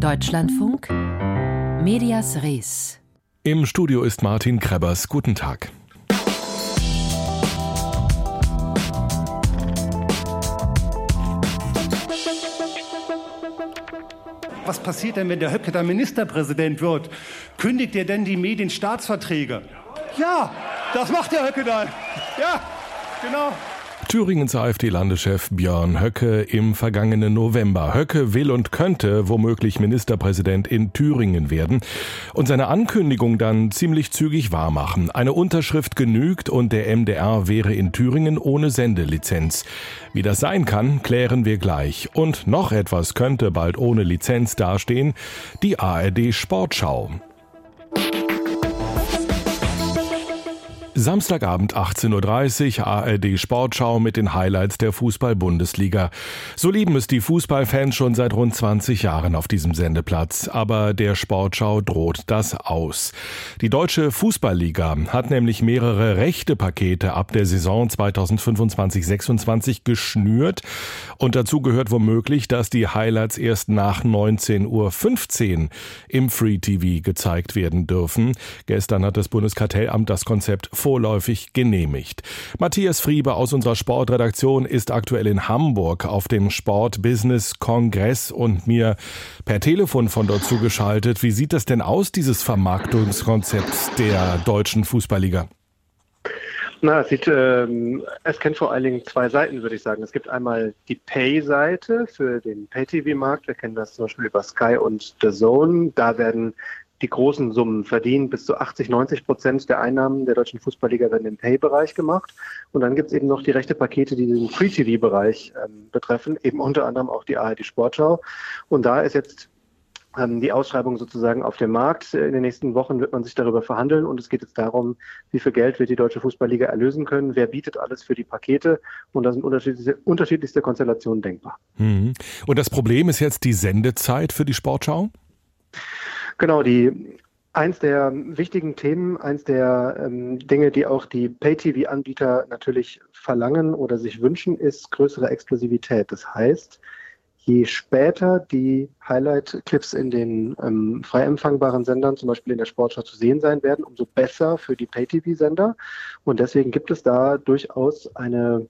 Deutschlandfunk Medias Res. Im Studio ist Martin Krebbers. Guten Tag. Was passiert denn, wenn der Höcke dann Ministerpräsident wird? Kündigt er denn die Medienstaatsverträge? Ja, das macht der Höcke dann. Ja, genau. Thüringens AfD-Landeschef Björn Höcke im vergangenen November. Höcke will und könnte womöglich Ministerpräsident in Thüringen werden und seine Ankündigung dann ziemlich zügig wahrmachen. Eine Unterschrift genügt und der MDR wäre in Thüringen ohne Sendelizenz. Wie das sein kann, klären wir gleich. Und noch etwas könnte bald ohne Lizenz dastehen. Die ARD Sportschau. Samstagabend 18.30 Uhr ARD Sportschau mit den Highlights der Fußball-Bundesliga. So lieben es die Fußballfans schon seit rund 20 Jahren auf diesem Sendeplatz. Aber der Sportschau droht das aus. Die deutsche Fußballliga hat nämlich mehrere rechte Pakete ab der Saison 2025-26 geschnürt. Und dazu gehört womöglich, dass die Highlights erst nach 19.15 Uhr im Free TV gezeigt werden dürfen. Gestern hat das Bundeskartellamt das Konzept vorläufig genehmigt. Matthias Friebe aus unserer Sportredaktion ist aktuell in Hamburg auf dem Sport-Business-Kongress und mir per Telefon von dort zugeschaltet. Wie sieht das denn aus, dieses Vermarktungskonzept der deutschen Fußballliga? Na, es, sieht, ähm, es kennt vor allen Dingen zwei Seiten, würde ich sagen. Es gibt einmal die Pay-Seite für den Pay-TV-Markt. Wir kennen das zum Beispiel über Sky und The Zone. Da werden die großen Summen verdienen. Bis zu 80, 90 Prozent der Einnahmen der deutschen Fußballliga werden im Pay-Bereich gemacht. Und dann gibt es eben noch die rechte Pakete, die den Free-TV-Bereich ähm, betreffen, eben unter anderem auch die ARD Sportschau. Und da ist jetzt ähm, die Ausschreibung sozusagen auf dem Markt. In den nächsten Wochen wird man sich darüber verhandeln und es geht jetzt darum, wie viel Geld wird die Deutsche Fußballliga erlösen können, wer bietet alles für die Pakete und da sind unterschiedlichste, unterschiedlichste Konstellationen denkbar. Mhm. Und das Problem ist jetzt die Sendezeit für die Sportschau? Genau, die Eins der wichtigen Themen, eins der ähm, Dinge, die auch die Pay-TV-Anbieter natürlich verlangen oder sich wünschen, ist größere Exklusivität. Das heißt, je später die Highlight-Clips in den ähm, frei empfangbaren Sendern, zum Beispiel in der Sportschau, zu sehen sein werden, umso besser für die Pay-TV-Sender. Und deswegen gibt es da durchaus eine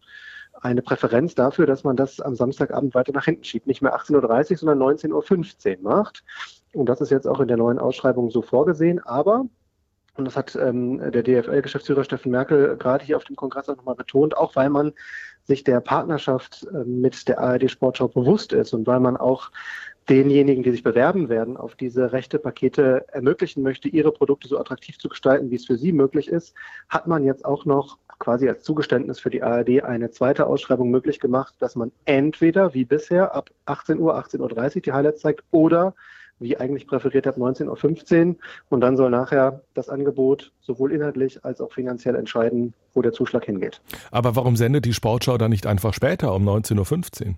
eine Präferenz dafür, dass man das am Samstagabend weiter nach hinten schiebt. Nicht mehr 18.30 Uhr, sondern 19.15 Uhr macht. Und das ist jetzt auch in der neuen Ausschreibung so vorgesehen. Aber, und das hat ähm, der DFL-Geschäftsführer Steffen Merkel gerade hier auf dem Kongress auch nochmal betont, auch weil man sich der Partnerschaft äh, mit der ARD Sportschau bewusst ist und weil man auch denjenigen, die sich bewerben werden, auf diese rechte Pakete ermöglichen möchte, ihre Produkte so attraktiv zu gestalten, wie es für sie möglich ist, hat man jetzt auch noch quasi als Zugeständnis für die ARD eine zweite Ausschreibung möglich gemacht, dass man entweder wie bisher ab 18 Uhr, 18.30 Uhr die Highlights zeigt oder wie eigentlich präferiert habe, 19.15 Uhr. Und dann soll nachher das Angebot sowohl inhaltlich als auch finanziell entscheiden, wo der Zuschlag hingeht. Aber warum sendet die Sportschau dann nicht einfach später um 19.15 Uhr?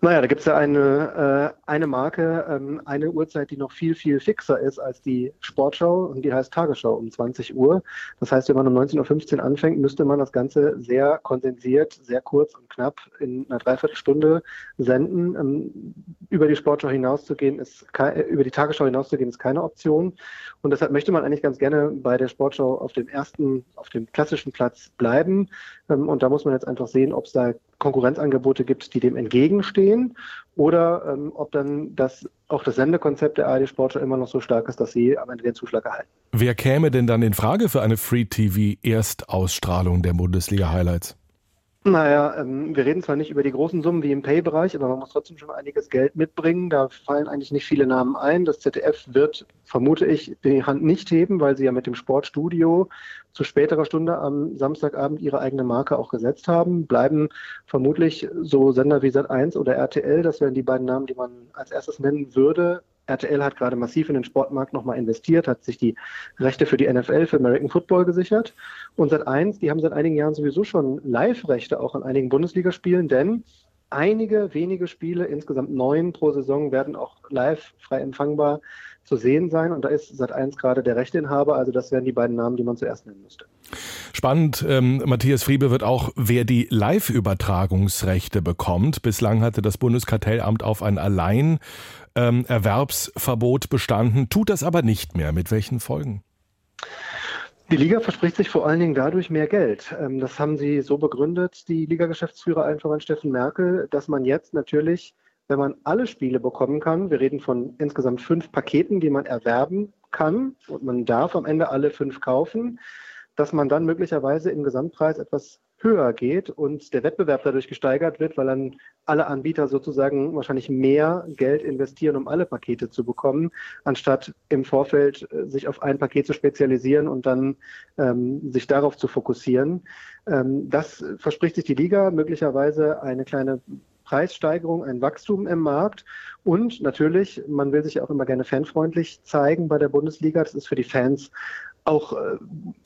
Naja, da gibt es ja eine, äh, eine Marke, ähm, eine Uhrzeit, die noch viel, viel fixer ist als die Sportschau und die heißt Tagesschau um 20 Uhr. Das heißt, wenn man um 19.15 Uhr anfängt, müsste man das Ganze sehr kondensiert, sehr kurz und knapp in einer Dreiviertelstunde senden. Ähm, über die Sportschau hinauszugehen, ist äh, über die Tagesschau hinauszugehen, ist keine Option. Und deshalb möchte man eigentlich ganz gerne bei der Sportschau auf dem ersten, auf dem klassischen Platz bleiben. Ähm, und da muss man jetzt einfach sehen, ob es da Konkurrenzangebote gibt, die dem entgegenstehen oder ähm, ob dann das, auch das Sendekonzept der ARD Sportschau immer noch so stark ist, dass sie am Ende den Zuschlag erhalten. Wer käme denn dann in Frage für eine Free-TV-Erstausstrahlung der Bundesliga-Highlights? Naja, ähm, wir reden zwar nicht über die großen Summen wie im Pay-Bereich, aber man muss trotzdem schon einiges Geld mitbringen. Da fallen eigentlich nicht viele Namen ein. Das ZDF wird, vermute ich, die Hand nicht heben, weil sie ja mit dem Sportstudio zu späterer Stunde am Samstagabend ihre eigene Marke auch gesetzt haben. Bleiben vermutlich so Sender wie Sat1 oder RTL. Das wären die beiden Namen, die man als erstes nennen würde. RTL hat gerade massiv in den Sportmarkt nochmal investiert, hat sich die Rechte für die NFL, für American Football gesichert. Und seit eins, die haben seit einigen Jahren sowieso schon Live-Rechte auch an einigen Bundesligaspielen, denn Einige wenige Spiele, insgesamt neun pro Saison, werden auch live frei empfangbar zu sehen sein. Und da ist seit eins gerade der Rechteinhaber. Also das wären die beiden Namen, die man zuerst nennen müsste. Spannend, ähm, Matthias Friebe wird auch, wer die Live-Übertragungsrechte bekommt. Bislang hatte das Bundeskartellamt auf ein Alleinerwerbsverbot ähm, bestanden, tut das aber nicht mehr. Mit welchen Folgen? Die Liga verspricht sich vor allen Dingen dadurch mehr Geld. Ähm, das haben sie so begründet, die Liga-Geschäftsführer voran Steffen Merkel, dass man jetzt natürlich, wenn man alle Spiele bekommen kann, wir reden von insgesamt fünf Paketen, die man erwerben kann und man darf am Ende alle fünf kaufen, dass man dann möglicherweise im Gesamtpreis etwas höher geht und der Wettbewerb dadurch gesteigert wird, weil dann alle Anbieter sozusagen wahrscheinlich mehr Geld investieren, um alle Pakete zu bekommen, anstatt im Vorfeld äh, sich auf ein Paket zu spezialisieren und dann ähm, sich darauf zu fokussieren. Ähm, das verspricht sich die Liga möglicherweise eine kleine Preissteigerung, ein Wachstum im Markt und natürlich, man will sich auch immer gerne fanfreundlich zeigen bei der Bundesliga. Das ist für die Fans auch äh,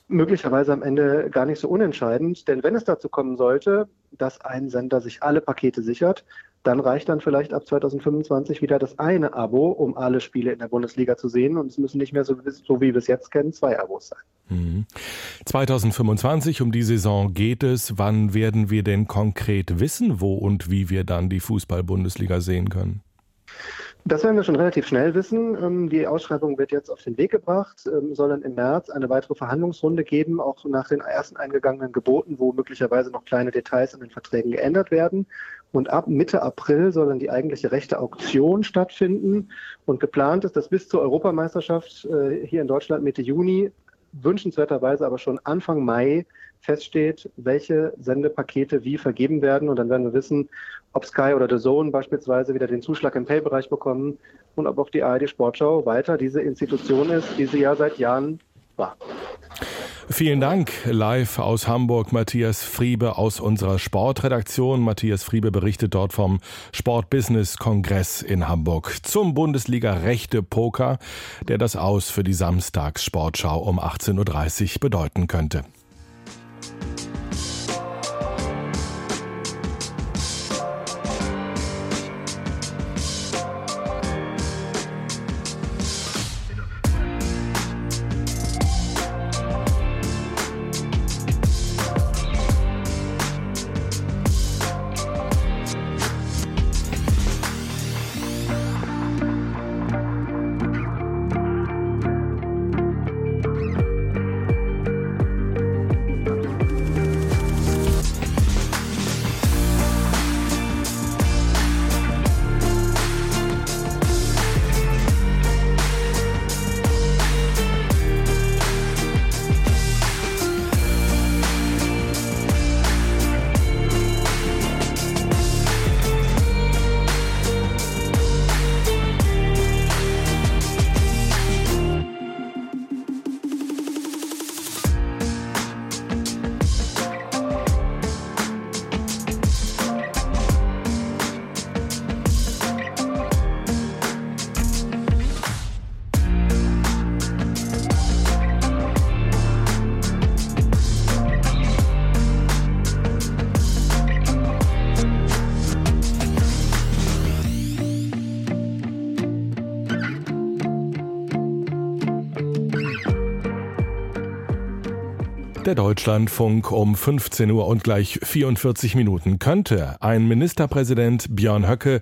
möglicherweise am Ende gar nicht so unentscheidend. Denn wenn es dazu kommen sollte, dass ein Sender sich alle Pakete sichert, dann reicht dann vielleicht ab 2025 wieder das eine Abo, um alle Spiele in der Bundesliga zu sehen. Und es müssen nicht mehr so, so wie wir es jetzt kennen, zwei Abos sein. 2025, mhm. um die Saison geht es. Wann werden wir denn konkret wissen, wo und wie wir dann die Fußball-Bundesliga sehen können? Das werden wir schon relativ schnell wissen. Ähm, die Ausschreibung wird jetzt auf den Weg gebracht, ähm, soll dann im März eine weitere Verhandlungsrunde geben, auch nach den ersten eingegangenen Geboten, wo möglicherweise noch kleine Details an den Verträgen geändert werden. Und ab Mitte April soll dann die eigentliche rechte Auktion stattfinden. Und geplant ist, dass bis zur Europameisterschaft äh, hier in Deutschland Mitte Juni, wünschenswerterweise aber schon Anfang Mai, feststeht, welche Sendepakete wie vergeben werden. Und dann werden wir wissen, ob Sky oder The Zone beispielsweise wieder den Zuschlag im Pay-Bereich bekommen und ob auch die ARD Sportschau weiter diese Institution ist, die sie ja seit Jahren war. Vielen Dank. Live aus Hamburg Matthias Friebe aus unserer Sportredaktion. Matthias Friebe berichtet dort vom Sportbusiness-Kongress in Hamburg zum Bundesliga Rechte Poker, der das Aus für die Samstagssportschau um 18.30 Uhr bedeuten könnte. Der Deutschlandfunk um 15 Uhr und gleich 44 Minuten. Könnte ein Ministerpräsident Björn Höcke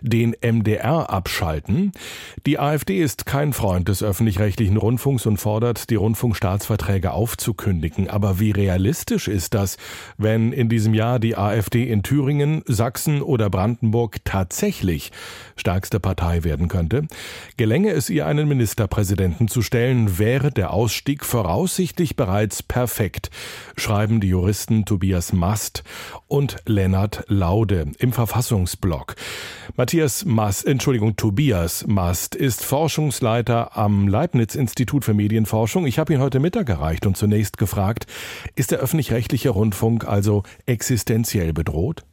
den MDR abschalten? Die AfD ist kein Freund des öffentlich-rechtlichen Rundfunks und fordert, die Rundfunkstaatsverträge aufzukündigen. Aber wie realistisch ist das, wenn in diesem Jahr die AfD in Thüringen, Sachsen oder Brandenburg tatsächlich stärkste Partei werden könnte? Gelänge es ihr, einen Ministerpräsidenten zu stellen, wäre der Ausstieg voraussichtlich bereits perfekt perfekt, schreiben die Juristen Tobias Mast und Lennart Laude im Verfassungsblog. Matthias Mast, Entschuldigung, Tobias Mast ist Forschungsleiter am Leibniz Institut für Medienforschung. Ich habe ihn heute Mittag erreicht und zunächst gefragt, ist der öffentlich-rechtliche Rundfunk also existenziell bedroht?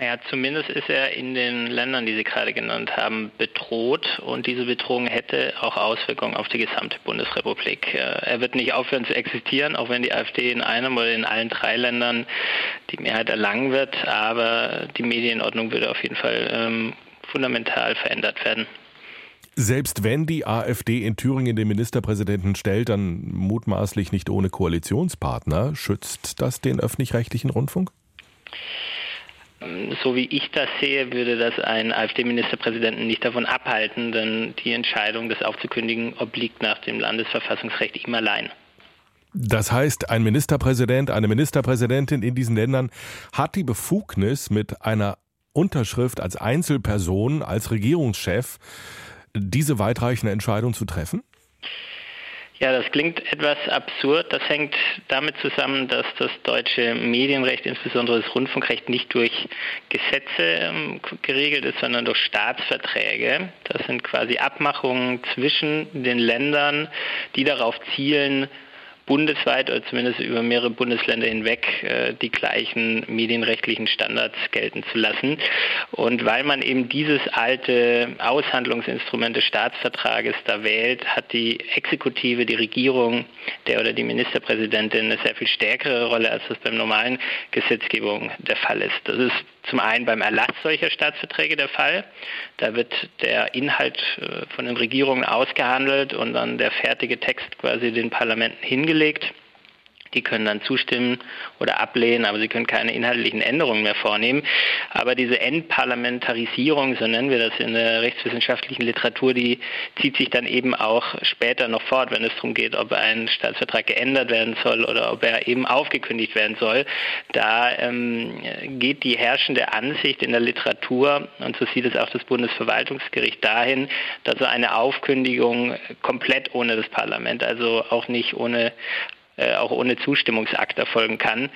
Ja, zumindest ist er in den Ländern, die Sie gerade genannt haben, bedroht und diese Bedrohung hätte auch Auswirkungen auf die gesamte Bundesrepublik. Äh, er wird nicht aufhören zu existieren, auch wenn die AfD in einem oder in allen drei Ländern die Mehrheit erlangen wird, aber die Medienordnung würde auf jeden Fall ähm, fundamental verändert werden. Selbst wenn die AfD in Thüringen den Ministerpräsidenten stellt, dann mutmaßlich nicht ohne Koalitionspartner, schützt das den öffentlich-rechtlichen Rundfunk? So wie ich das sehe, würde das einen AfD-Ministerpräsidenten nicht davon abhalten, denn die Entscheidung, das aufzukündigen, obliegt nach dem Landesverfassungsrecht ihm allein. Das heißt, ein Ministerpräsident, eine Ministerpräsidentin in diesen Ländern hat die Befugnis, mit einer Unterschrift als Einzelperson, als Regierungschef, diese weitreichende Entscheidung zu treffen? Ja, das klingt etwas absurd. Das hängt damit zusammen, dass das deutsche Medienrecht, insbesondere das Rundfunkrecht, nicht durch Gesetze ähm, geregelt ist, sondern durch Staatsverträge. Das sind quasi Abmachungen zwischen den Ländern, die darauf zielen, bundesweit oder zumindest über mehrere Bundesländer hinweg äh, die gleichen medienrechtlichen Standards gelten zu lassen. Und weil man eben dieses alte Aushandlungsinstrument des Staatsvertrages da wählt, hat die Exekutive, die Regierung, der oder die Ministerpräsidentin eine sehr viel stärkere Rolle, als das beim normalen Gesetzgebung der Fall ist. Das ist zum einen beim Erlass solcher Staatsverträge der Fall. Da wird der Inhalt äh, von den Regierungen ausgehandelt und dann der fertige Text quasi den Parlamenten hingelegt. Die können dann zustimmen oder ablehnen, aber sie können keine inhaltlichen Änderungen mehr vornehmen. Aber diese Endparlamentarisierung, so nennen wir das in der rechtswissenschaftlichen Literatur, die zieht sich dann eben auch später noch fort, wenn es darum geht, ob ein Staatsvertrag geändert werden soll oder ob er eben aufgekündigt werden soll. Da ähm, geht die herrschende Ansicht in der Literatur, und so sieht es auch das Bundesverwaltungsgericht dahin, dass so eine Aufkündigung komplett ohne das Parlament, also auch nicht ohne äh, auch ohne Zustimmungsakt erfolgen kann.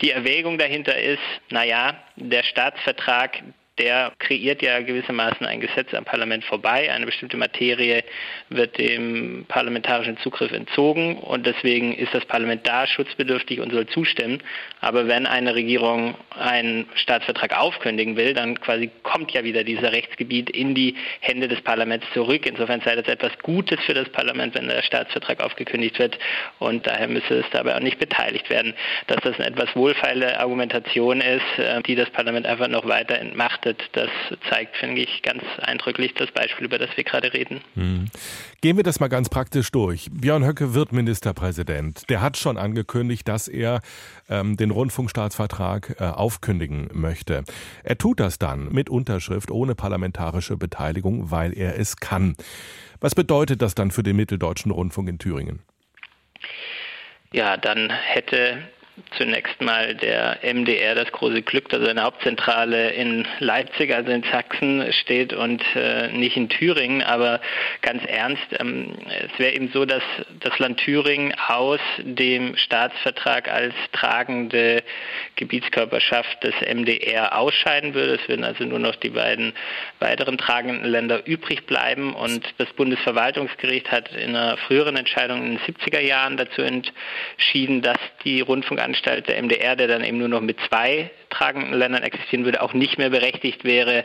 Die Erwägung dahinter ist, naja, der Staatsvertrag, der kreiert ja gewissermaßen ein Gesetz am Parlament vorbei. Eine bestimmte Materie wird dem parlamentarischen Zugriff entzogen und deswegen ist das Parlament da schutzbedürftig und soll zustimmen. Aber wenn eine Regierung einen Staatsvertrag aufkündigen will, dann quasi kommt ja wieder dieser Rechtsgebiet in die Hände des Parlaments zurück. Insofern sei das etwas Gutes für das Parlament, wenn der Staatsvertrag aufgekündigt wird und daher müsse es dabei auch nicht beteiligt werden. Dass das eine etwas wohlfeile Argumentation ist, äh, die das Parlament einfach noch weiter entmacht betrachtet, das zeigt, finde ich, ganz eindrücklich das Beispiel, über das wir gerade reden. Hm. Gehen wir das mal ganz praktisch durch. Björn Höcke wird Ministerpräsident. Der hat schon angekündigt, dass er ähm, den Rundfunkstaatsvertrag äh, aufkündigen möchte. Er tut das dann mit Unterschrift ohne parlamentarische Beteiligung, weil er es kann. Was bedeutet das dann für den Mitteldeutschen Rundfunk in Thüringen? Ja, dann hätte zunächst mal der MDR das große Glück, dass seine Hauptzentrale in Leipzig, also in Sachsen steht und äh, nicht in Thüringen. Aber ganz ernst, ähm, es wäre eben so, dass das Land Thüringen aus dem Staatsvertrag als tragende Gebietskörperschaft des MDR ausscheiden würde. Es würden also nur noch die beiden weiteren tragenden Länder übrig bleiben. Und das Bundesverwaltungsgericht hat in einer früheren Entscheidung in den 70er Jahren dazu entschieden, dass die Rundfunkanstalt der MDR, der dann eben nur noch mit zwei tragenden Ländern existieren würde, auch nicht mehr berechtigt wäre,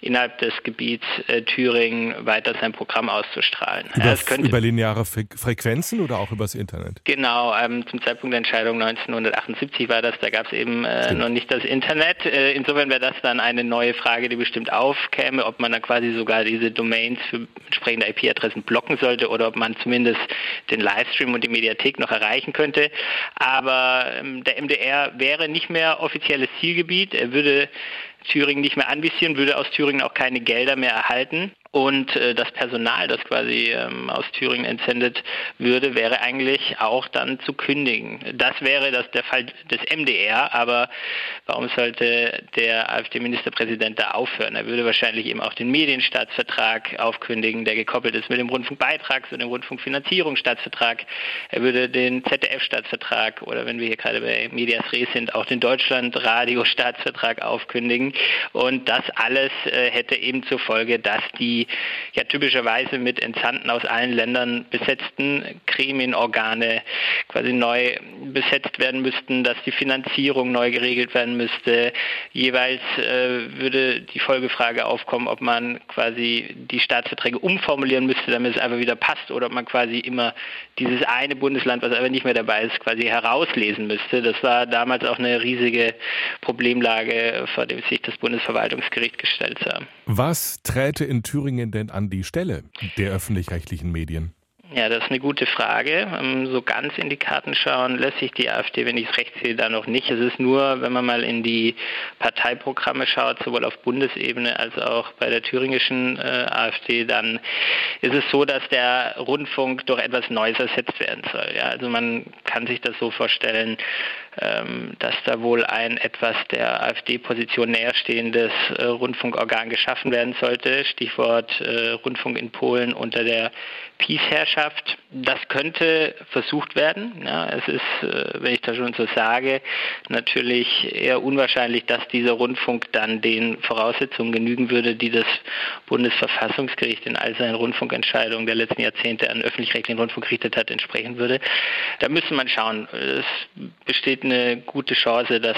innerhalb des Gebiets äh, Thüringen weiter sein Programm auszustrahlen. Über, ja, könnte, über lineare Fre Frequenzen oder auch übers Internet? Genau, ähm, zum Zeitpunkt der Entscheidung 1978 war das, da gab es eben äh, noch nicht das Internet. Äh, insofern wäre das dann eine neue Frage, die bestimmt aufkäme, ob man dann quasi sogar diese Domains für entsprechende IP-Adressen blocken sollte oder ob man zumindest den Livestream und die Mediathek noch erreichen könnte. Aber ähm, der MDR wäre nicht mehr offizielles Zielgebiet. Er würde Thüringen nicht mehr anvisieren, würde aus Thüringen auch keine Gelder mehr erhalten. Und äh, das Personal, das quasi ähm, aus Thüringen entsendet würde, wäre eigentlich auch dann zu kündigen. Das wäre das der Fall des MDR, aber warum sollte der AfD-Ministerpräsident da aufhören? Er würde wahrscheinlich eben auch den Medienstaatsvertrag aufkündigen, der gekoppelt ist mit dem Rundfunkbeitrags- und dem Rundfunkfinanzierungsstaatsvertrag. Er würde den ZDF-Staatsvertrag oder wenn wir hier gerade bei Medias Res sind, auch den Deutschlandradio-Staatsvertrag aufkündigen. Und das alles äh, hätte eben zur Folge, dass die ja typischerweise mit Entsandten aus allen Ländern besetzten Gremienorgane quasi neu besetzt werden müssten, dass die Finanzierung neu geregelt werden müsste. Jeweils äh, würde die Folgefrage aufkommen, ob man quasi die Staatsverträge umformulieren müsste, damit es einfach wieder passt, oder ob man quasi immer dieses eine Bundesland, was aber nicht mehr dabei ist, quasi herauslesen müsste. Das war damals auch eine riesige Problemlage, vor dem sich das Bundesverwaltungsgericht gestellt sah. Was träte in Thüringen denn an die Stelle der öffentlich-rechtlichen Medien? Ja, das ist eine gute Frage. Ähm, so ganz in die Karten schauen lässt sich die AfD, wenn ich es recht sehe, da noch nicht. Es ist nur, wenn man mal in die Parteiprogramme schaut, sowohl auf Bundesebene als auch bei der thüringischen äh, AfD, dann ist es so, dass der Rundfunk durch etwas Neues ersetzt werden soll. Ja, also man kann sich das so vorstellen, ähm, dass da wohl ein etwas der AfD-Position näherstehendes äh, Rundfunkorgan geschaffen werden sollte. Stichwort äh, Rundfunk in Polen unter der Peace-Herrschaft. Das könnte versucht werden. Ja, es ist, äh, wenn ich das schon so sage, natürlich eher unwahrscheinlich, dass dieser Rundfunk dann den Voraussetzungen genügen würde, die das Bundesverfassungsgericht in all seinen Rundfunkentscheidungen der letzten Jahrzehnte an öffentlich-rechtlichen Rundfunk gerichtet hat, entsprechen würde. Da müsste man schauen. Es besteht eine gute Chance, dass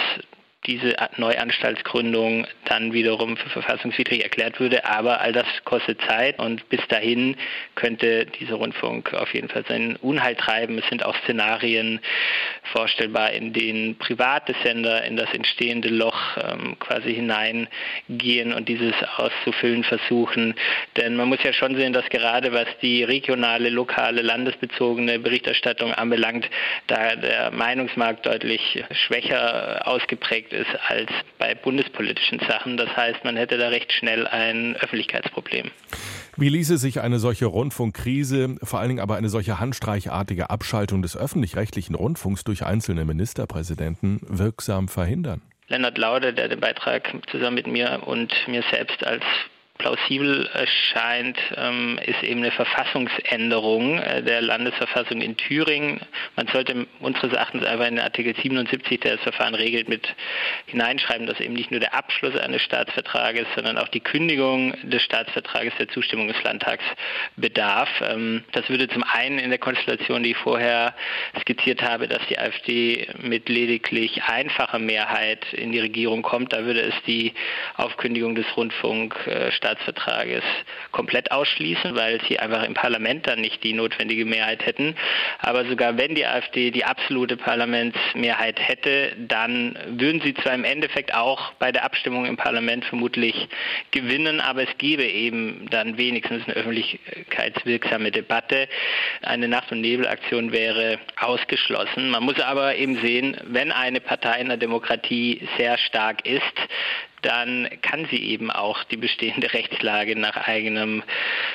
diese Neuanstaltsgründung dann wiederum für verfassungswidrig erklärt würde. Aber all das kostet Zeit und bis dahin könnte dieser Rundfunk auf jeden Fall seinen Unheil treiben. Es sind auch Szenarien vorstellbar, in denen private Sender in das entstehende Loch ähm, quasi hineingehen und dieses auszufüllen versuchen. Denn man muss ja schon sehen, dass gerade was die regionale, lokale, landesbezogene Berichterstattung anbelangt, da der Meinungsmarkt deutlich schwächer ausgeprägt ist als bei bundespolitischen Sachen. Das heißt, man hätte da recht schnell ein Öffentlichkeitsproblem. Wie ließe sich eine solche Rundfunkkrise, vor allen Dingen aber eine solche handstreichartige Abschaltung des öffentlich-rechtlichen Rundfunks durch einzelne Ministerpräsidenten wirksam verhindern? Lennart Laude, der den Beitrag zusammen mit mir und mir selbst als plausibel erscheint, ähm, ist eben eine Verfassungsänderung äh, der Landesverfassung in Thüringen. Man sollte unseres Erachtens einfach in Artikel 77, der das Verfahren regelt, mit hineinschreiben, dass eben nicht nur der Abschluss eines Staatsvertrages, sondern auch die Kündigung des Staatsvertrages der Zustimmung des Landtags bedarf. Ähm, das würde zum einen in der Konstellation, die ich vorher skizziert habe, dass die AfD mit lediglich einfacher Mehrheit in die Regierung kommt, da würde es die Aufkündigung des Rundfunkstaatsvertrages Staatsvertrages komplett ausschließen, weil sie einfach im Parlament dann nicht die notwendige Mehrheit hätten. Aber sogar wenn die AfD die absolute Parlamentsmehrheit hätte, dann würden sie zwar im Endeffekt auch bei der Abstimmung im Parlament vermutlich gewinnen, aber es gäbe eben dann wenigstens eine öffentlichkeitswirksame Debatte. Eine Nacht- und Nebelaktion wäre ausgeschlossen. Man muss aber eben sehen, wenn eine Partei in der Demokratie sehr stark ist, dann kann sie eben auch die bestehende Rechtslage nach eigenem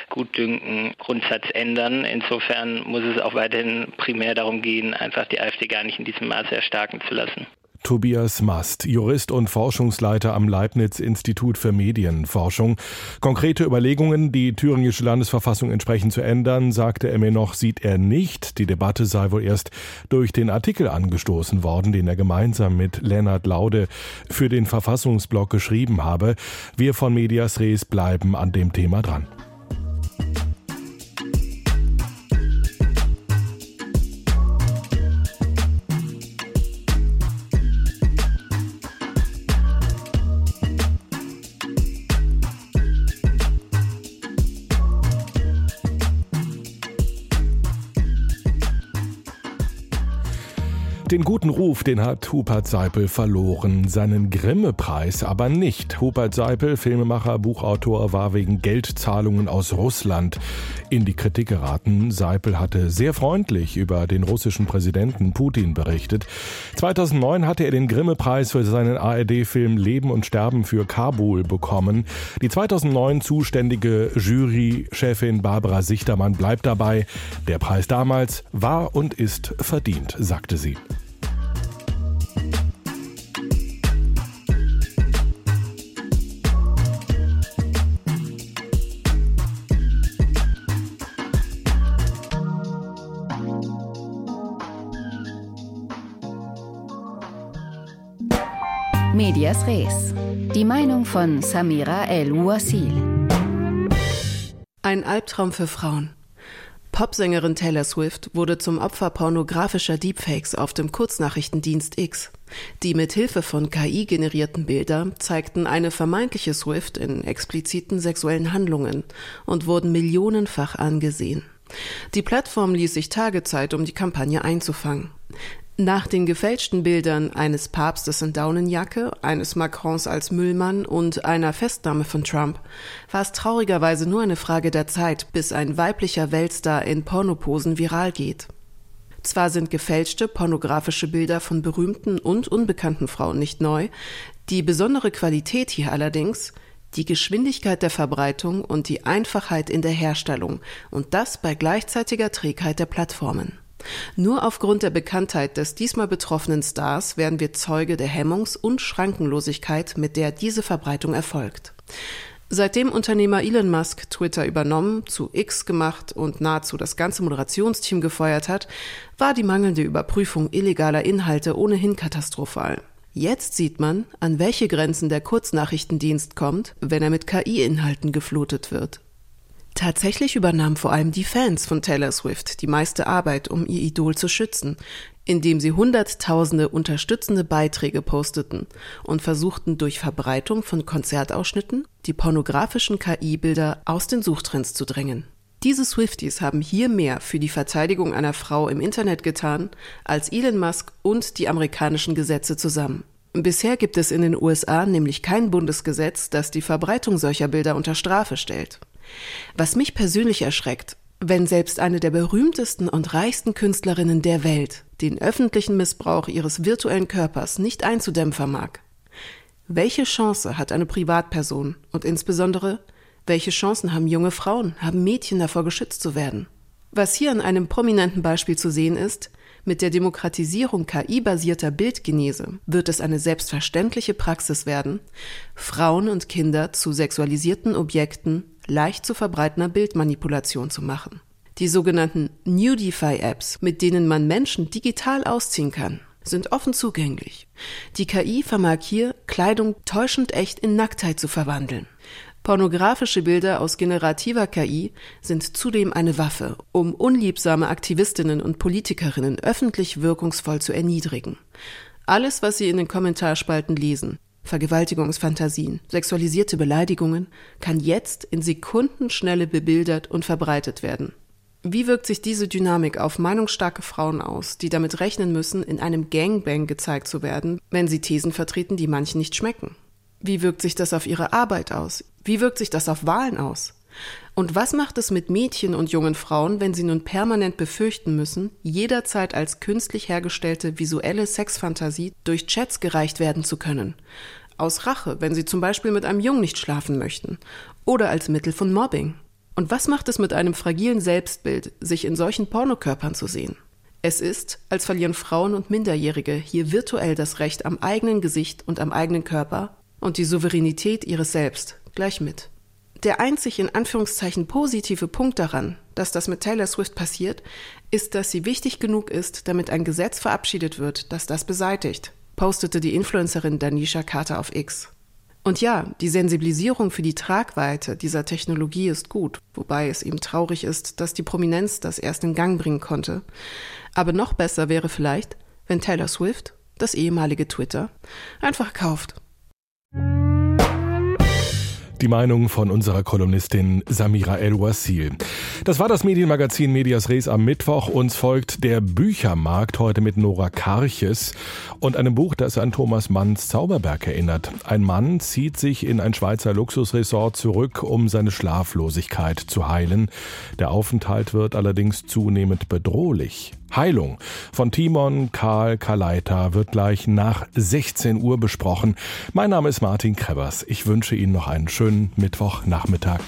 Gutdünken Grundsatz ändern. Insofern muss es auch weiterhin primär darum gehen, einfach die AfD gar nicht in diesem Maße erstarken zu lassen. Tobias Mast, Jurist und Forschungsleiter am Leibniz Institut für Medienforschung. Konkrete Überlegungen, die thüringische Landesverfassung entsprechend zu ändern, sagte er mir noch, sieht er nicht. Die Debatte sei wohl erst durch den Artikel angestoßen worden, den er gemeinsam mit Lennart Laude für den Verfassungsblock geschrieben habe. Wir von Medias Res bleiben an dem Thema dran. Den guten Ruf, den hat Hubert Seipel verloren, seinen Grimme-Preis aber nicht. Hubert Seipel, Filmemacher, Buchautor, war wegen Geldzahlungen aus Russland in die Kritik geraten. Seipel hatte sehr freundlich über den russischen Präsidenten Putin berichtet. 2009 hatte er den Grimme-Preis für seinen ARD-Film Leben und Sterben für Kabul bekommen. Die 2009 zuständige Jury-Chefin Barbara Sichtermann bleibt dabei. Der Preis damals war und ist verdient, sagte sie. Von Samira El-Wasil. Ein Albtraum für Frauen. Popsängerin Taylor Swift wurde zum Opfer pornografischer Deepfakes auf dem Kurznachrichtendienst X. Die mit Hilfe von KI generierten Bilder zeigten eine vermeintliche Swift in expliziten sexuellen Handlungen und wurden millionenfach angesehen. Die Plattform ließ sich Tage Zeit, um die Kampagne einzufangen. Nach den gefälschten Bildern eines Papstes in Daunenjacke, eines Macrons als Müllmann und einer Festnahme von Trump war es traurigerweise nur eine Frage der Zeit, bis ein weiblicher Weltstar in Pornoposen viral geht. Zwar sind gefälschte pornografische Bilder von berühmten und unbekannten Frauen nicht neu, die besondere Qualität hier allerdings die Geschwindigkeit der Verbreitung und die Einfachheit in der Herstellung und das bei gleichzeitiger Trägheit der Plattformen. Nur aufgrund der Bekanntheit des diesmal betroffenen Stars werden wir Zeuge der Hemmungs- und Schrankenlosigkeit, mit der diese Verbreitung erfolgt. Seitdem Unternehmer Elon Musk Twitter übernommen, zu X gemacht und nahezu das ganze Moderationsteam gefeuert hat, war die mangelnde Überprüfung illegaler Inhalte ohnehin katastrophal. Jetzt sieht man, an welche Grenzen der Kurznachrichtendienst kommt, wenn er mit KI-Inhalten geflutet wird. Tatsächlich übernahmen vor allem die Fans von Taylor Swift die meiste Arbeit, um ihr Idol zu schützen, indem sie Hunderttausende unterstützende Beiträge posteten und versuchten durch Verbreitung von Konzertausschnitten die pornografischen KI-Bilder aus den Suchtrends zu drängen. Diese Swifties haben hier mehr für die Verteidigung einer Frau im Internet getan als Elon Musk und die amerikanischen Gesetze zusammen. Bisher gibt es in den USA nämlich kein Bundesgesetz, das die Verbreitung solcher Bilder unter Strafe stellt. Was mich persönlich erschreckt, wenn selbst eine der berühmtesten und reichsten Künstlerinnen der Welt den öffentlichen Missbrauch ihres virtuellen Körpers nicht einzudämmen vermag. Welche Chance hat eine Privatperson und insbesondere welche Chancen haben junge Frauen, haben Mädchen davor geschützt zu werden? Was hier an einem prominenten Beispiel zu sehen ist, mit der Demokratisierung KI-basierter Bildgenese wird es eine selbstverständliche Praxis werden, Frauen und Kinder zu sexualisierten Objekten leicht zu verbreitender Bildmanipulation zu machen. Die sogenannten Nudify-Apps, mit denen man Menschen digital ausziehen kann, sind offen zugänglich. Die KI vermag hier, Kleidung täuschend echt in Nacktheit zu verwandeln. Pornografische Bilder aus generativer KI sind zudem eine Waffe, um unliebsame Aktivistinnen und Politikerinnen öffentlich wirkungsvoll zu erniedrigen. Alles, was Sie in den Kommentarspalten lesen, Vergewaltigungsfantasien, sexualisierte Beleidigungen, kann jetzt in Sekundenschnelle bebildert und verbreitet werden. Wie wirkt sich diese Dynamik auf meinungsstarke Frauen aus, die damit rechnen müssen, in einem Gangbang gezeigt zu werden, wenn sie Thesen vertreten, die manchen nicht schmecken? Wie wirkt sich das auf ihre Arbeit aus? Wie wirkt sich das auf Wahlen aus? Und was macht es mit Mädchen und jungen Frauen, wenn sie nun permanent befürchten müssen, jederzeit als künstlich hergestellte visuelle Sexfantasie durch Chats gereicht werden zu können? Aus Rache, wenn sie zum Beispiel mit einem Jungen nicht schlafen möchten. Oder als Mittel von Mobbing. Und was macht es mit einem fragilen Selbstbild, sich in solchen Pornokörpern zu sehen? Es ist, als verlieren Frauen und Minderjährige hier virtuell das Recht am eigenen Gesicht und am eigenen Körper und die Souveränität ihres Selbst gleich mit. Der einzig in Anführungszeichen positive Punkt daran, dass das mit Taylor Swift passiert, ist, dass sie wichtig genug ist, damit ein Gesetz verabschiedet wird, das das beseitigt, postete die Influencerin Danisha Carter auf X. Und ja, die Sensibilisierung für die Tragweite dieser Technologie ist gut, wobei es eben traurig ist, dass die Prominenz das erst in Gang bringen konnte. Aber noch besser wäre vielleicht, wenn Taylor Swift, das ehemalige Twitter, einfach kauft. Die Meinung von unserer Kolumnistin Samira El-Wasil. Das war das Medienmagazin Medias Res am Mittwoch. Uns folgt der Büchermarkt heute mit Nora Karches und einem Buch, das an Thomas Manns Zauberberg erinnert. Ein Mann zieht sich in ein Schweizer Luxusresort zurück, um seine Schlaflosigkeit zu heilen. Der Aufenthalt wird allerdings zunehmend bedrohlich. Heilung von Timon Karl Kaleita wird gleich nach 16 Uhr besprochen. Mein Name ist Martin Krebers. Ich wünsche Ihnen noch einen schönen Mittwochnachmittag.